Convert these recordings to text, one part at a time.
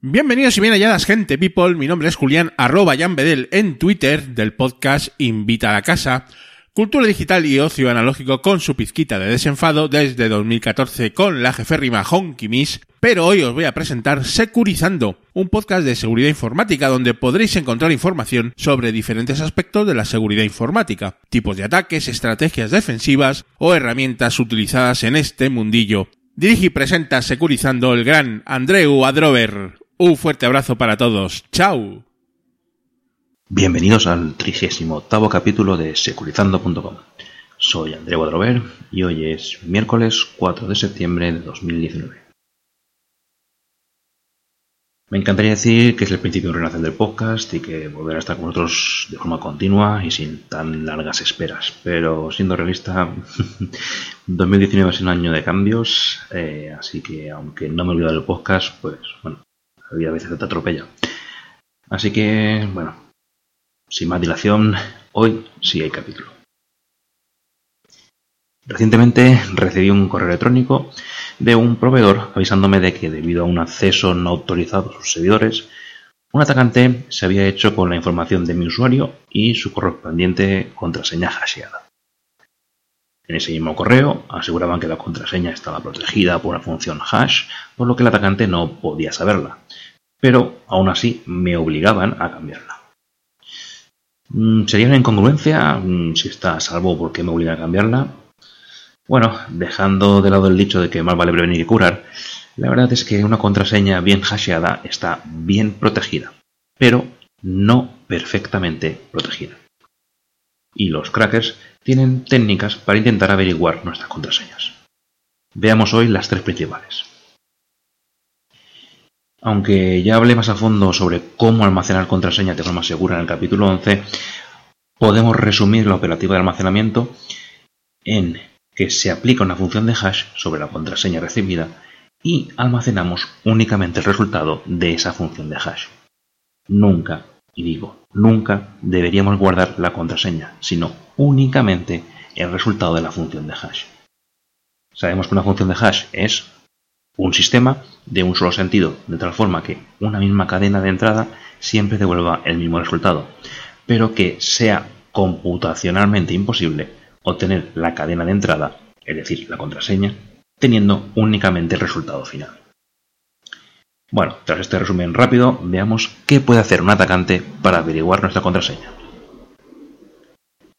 Bienvenidos y bien halladas, gente people. Mi nombre es Julián, arroba Jan Bedel en Twitter del podcast Invita a la Casa. Cultura digital y ocio analógico con su pizquita de desenfado desde 2014 con la jeférrima Honky Miss. Pero hoy os voy a presentar Securizando, un podcast de seguridad informática donde podréis encontrar información sobre diferentes aspectos de la seguridad informática, tipos de ataques, estrategias defensivas o herramientas utilizadas en este mundillo. Dirige y presenta Securizando el gran Andreu Adrover. Un fuerte abrazo para todos. ¡Chao! Bienvenidos al 38 capítulo de Securizando.com. Soy Andreu Adrover y hoy es miércoles 4 de septiembre de 2019. Me encantaría decir que es el principio de renacer del podcast y que volver a estar con vosotros de forma continua y sin tan largas esperas. Pero siendo realista, 2019 es un año de cambios, eh, así que aunque no me olvido del podcast, pues bueno, había a veces te atropella. Así que, bueno, sin más dilación, hoy sí hay capítulo. Recientemente recibí un correo electrónico de un proveedor avisándome de que debido a un acceso no autorizado a sus servidores, un atacante se había hecho con la información de mi usuario y su correspondiente contraseña hasheada. En ese mismo correo aseguraban que la contraseña estaba protegida por una función hash, por lo que el atacante no podía saberla, pero aún así me obligaban a cambiarla. Mm, ¿Sería una incongruencia mm, si está a salvo porque me obliga a cambiarla? Bueno, dejando de lado el dicho de que más vale prevenir que curar, la verdad es que una contraseña bien hasheada está bien protegida, pero no perfectamente protegida y los crackers tienen técnicas para intentar averiguar nuestras contraseñas. Veamos hoy las tres principales. Aunque ya hablé más a fondo sobre cómo almacenar contraseñas de forma segura en el capítulo 11, podemos resumir la operativa de almacenamiento en que se aplica una función de hash sobre la contraseña recibida y almacenamos únicamente el resultado de esa función de hash. Nunca y digo, nunca deberíamos guardar la contraseña, sino únicamente el resultado de la función de hash. Sabemos que una función de hash es un sistema de un solo sentido, de tal forma que una misma cadena de entrada siempre devuelva el mismo resultado, pero que sea computacionalmente imposible obtener la cadena de entrada, es decir, la contraseña, teniendo únicamente el resultado final. Bueno, tras este resumen rápido, veamos qué puede hacer un atacante para averiguar nuestra contraseña.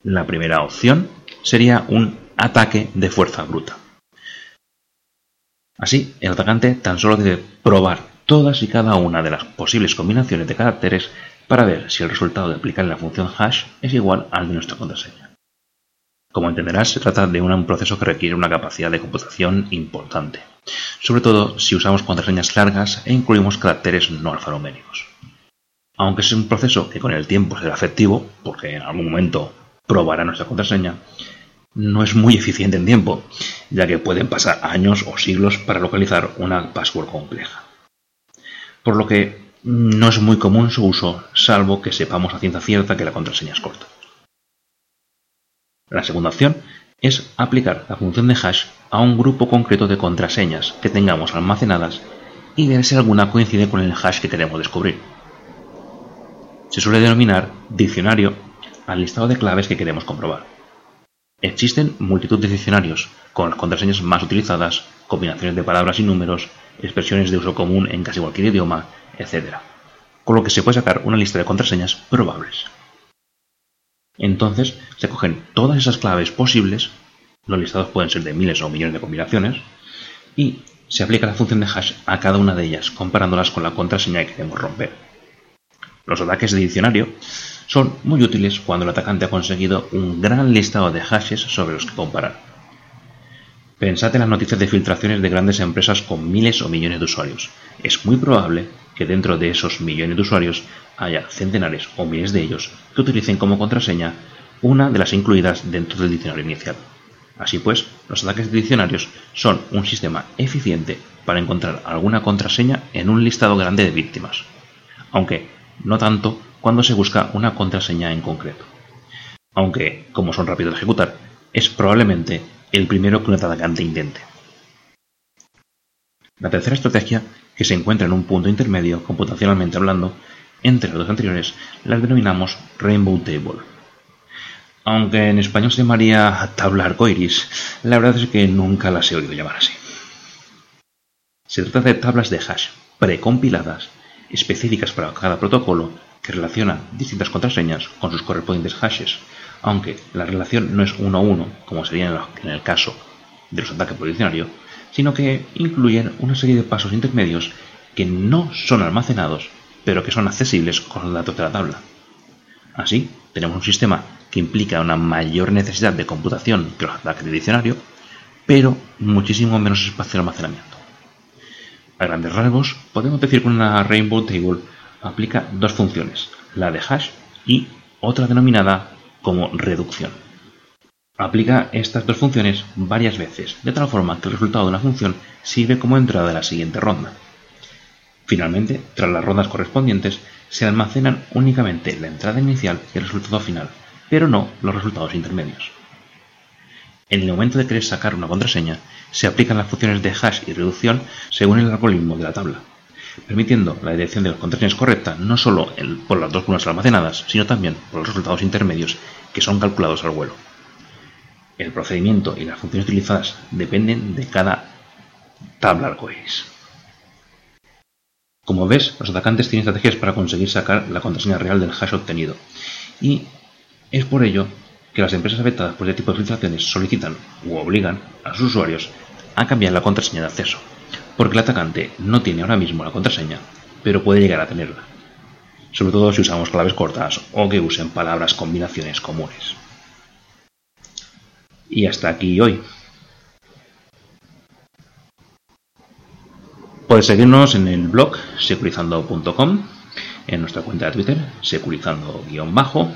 La primera opción sería un ataque de fuerza bruta. Así, el atacante tan solo debe probar todas y cada una de las posibles combinaciones de caracteres para ver si el resultado de aplicar la función hash es igual al de nuestra contraseña. Como entenderás, se trata de un proceso que requiere una capacidad de computación importante, sobre todo si usamos contraseñas largas e incluimos caracteres no alfanuméricos. Aunque es un proceso que con el tiempo será efectivo, porque en algún momento probará nuestra contraseña, no es muy eficiente en tiempo, ya que pueden pasar años o siglos para localizar una password compleja. Por lo que no es muy común su uso, salvo que sepamos a ciencia cierta que la contraseña es corta. La segunda opción es aplicar la función de hash a un grupo concreto de contraseñas que tengamos almacenadas y ver si alguna coincide con el hash que queremos descubrir. Se suele denominar diccionario al listado de claves que queremos comprobar. Existen multitud de diccionarios con las contraseñas más utilizadas, combinaciones de palabras y números, expresiones de uso común en casi cualquier idioma, etc. Con lo que se puede sacar una lista de contraseñas probables. Entonces se cogen todas esas claves posibles, los listados pueden ser de miles o millones de combinaciones, y se aplica la función de hash a cada una de ellas, comparándolas con la contraseña que queremos romper. Los ataques de diccionario son muy útiles cuando el atacante ha conseguido un gran listado de hashes sobre los que comparar. Pensad en las noticias de filtraciones de grandes empresas con miles o millones de usuarios. Es muy probable que dentro de esos millones de usuarios haya centenares o miles de ellos que utilicen como contraseña una de las incluidas dentro del diccionario inicial. Así pues, los ataques de diccionarios son un sistema eficiente para encontrar alguna contraseña en un listado grande de víctimas, aunque no tanto cuando se busca una contraseña en concreto. Aunque, como son rápidos de ejecutar, es probablemente el primero que un atacante intente. La tercera estrategia que se encuentra en un punto intermedio, computacionalmente hablando, entre las dos anteriores, las denominamos Rainbow Table. Aunque en español se llamaría tabla arcoiris, la verdad es que nunca las he oído llamar así. Se trata de tablas de hash precompiladas, específicas para cada protocolo, que relacionan distintas contraseñas con sus correspondientes hashes, aunque la relación no es uno a uno, como sería en el caso de los ataques por diccionario, sino que incluyen una serie de pasos intermedios que no son almacenados, pero que son accesibles con los datos de la tabla. Así, tenemos un sistema que implica una mayor necesidad de computación que los ataques de diccionario, pero muchísimo menos espacio de almacenamiento. A grandes rasgos, podemos decir que una Rainbow Table aplica dos funciones, la de hash y otra denominada como reducción. Aplica estas dos funciones varias veces, de tal forma que el resultado de una función sirve como entrada de la siguiente ronda. Finalmente, tras las rondas correspondientes, se almacenan únicamente la entrada inicial y el resultado final, pero no los resultados intermedios. En el momento de querer sacar una contraseña, se aplican las funciones de hash y reducción según el algoritmo de la tabla, permitiendo la dirección de las contraseñas correcta no solo por las dos columnas almacenadas, sino también por los resultados intermedios que son calculados al vuelo. El procedimiento y las funciones utilizadas dependen de cada tabla. Como ves, los atacantes tienen estrategias para conseguir sacar la contraseña real del hash obtenido. Y es por ello que las empresas afectadas por este tipo de filtraciones solicitan u obligan a sus usuarios a cambiar la contraseña de acceso, porque el atacante no tiene ahora mismo la contraseña, pero puede llegar a tenerla, sobre todo si usamos claves cortas o que usen palabras combinaciones comunes. Y hasta aquí hoy. Puedes seguirnos en el blog securizando.com, en nuestra cuenta de Twitter, securizando-bajo,